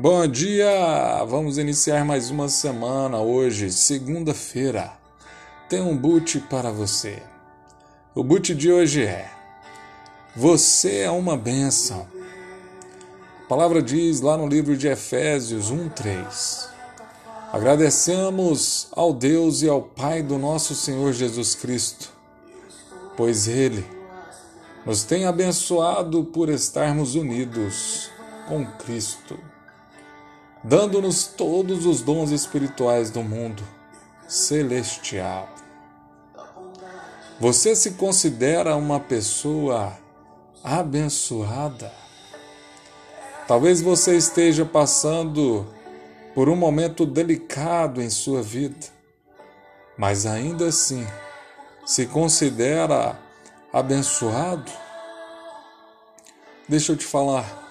Bom dia! Vamos iniciar mais uma semana hoje, segunda-feira. Tem um boot para você. O boot de hoje é: Você é uma bênção. A palavra diz lá no livro de Efésios 1:3. Agradecemos ao Deus e ao Pai do nosso Senhor Jesus Cristo, pois ele nos tem abençoado por estarmos unidos com Cristo dando-nos todos os dons espirituais do mundo celestial. Você se considera uma pessoa abençoada? Talvez você esteja passando por um momento delicado em sua vida, mas ainda assim se considera abençoado? Deixa eu te falar.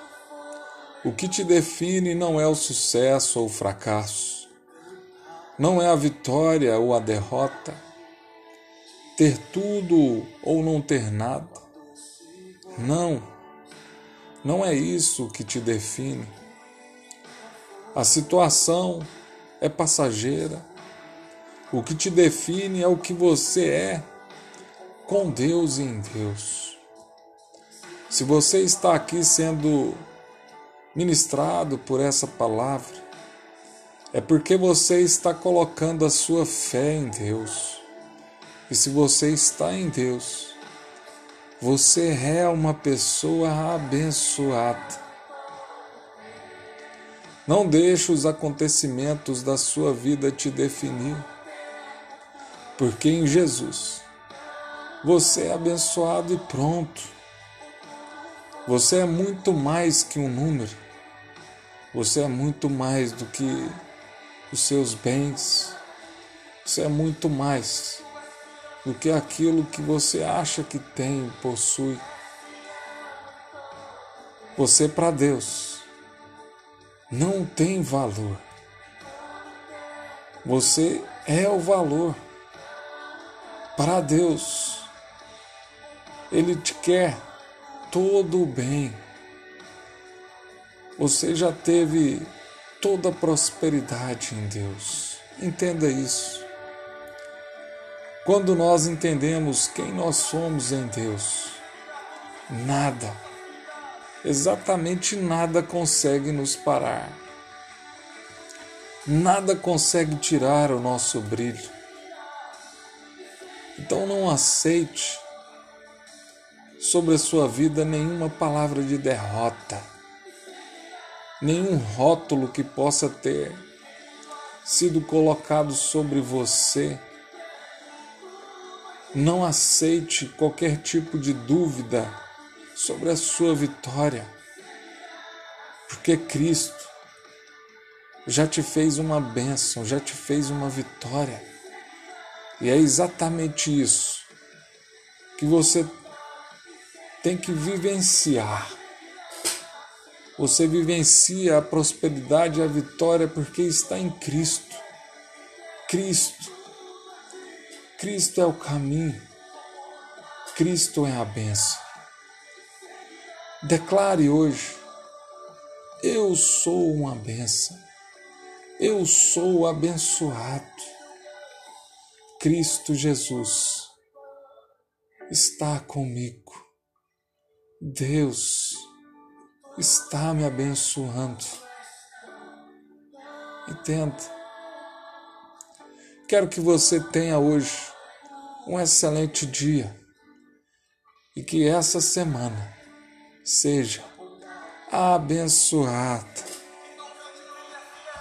O que te define não é o sucesso ou o fracasso, não é a vitória ou a derrota, ter tudo ou não ter nada. Não, não é isso que te define. A situação é passageira. O que te define é o que você é com Deus e em Deus. Se você está aqui sendo ministrado por essa palavra, é porque você está colocando a sua fé em Deus. E se você está em Deus, você é uma pessoa abençoada. Não deixe os acontecimentos da sua vida te definir, porque em Jesus você é abençoado e pronto. Você é muito mais que um número. Você é muito mais do que os seus bens. Você é muito mais do que aquilo que você acha que tem, possui. Você para Deus não tem valor. Você é o valor para Deus. Ele te quer todo o bem. Você já teve toda a prosperidade em Deus. Entenda isso. Quando nós entendemos quem nós somos em Deus, nada, exatamente nada consegue nos parar. Nada consegue tirar o nosso brilho. Então não aceite sobre a sua vida nenhuma palavra de derrota nenhum rótulo que possa ter sido colocado sobre você. Não aceite qualquer tipo de dúvida sobre a sua vitória, porque Cristo já te fez uma bênção, já te fez uma vitória. E é exatamente isso que você tem que vivenciar. Você vivencia a prosperidade e a vitória porque está em Cristo. Cristo. Cristo é o caminho. Cristo é a benção. Declare hoje: Eu sou uma benção. Eu sou abençoado. Cristo Jesus está comigo. Deus está me abençoando. Entenda. Quero que você tenha hoje um excelente dia e que essa semana seja abençoada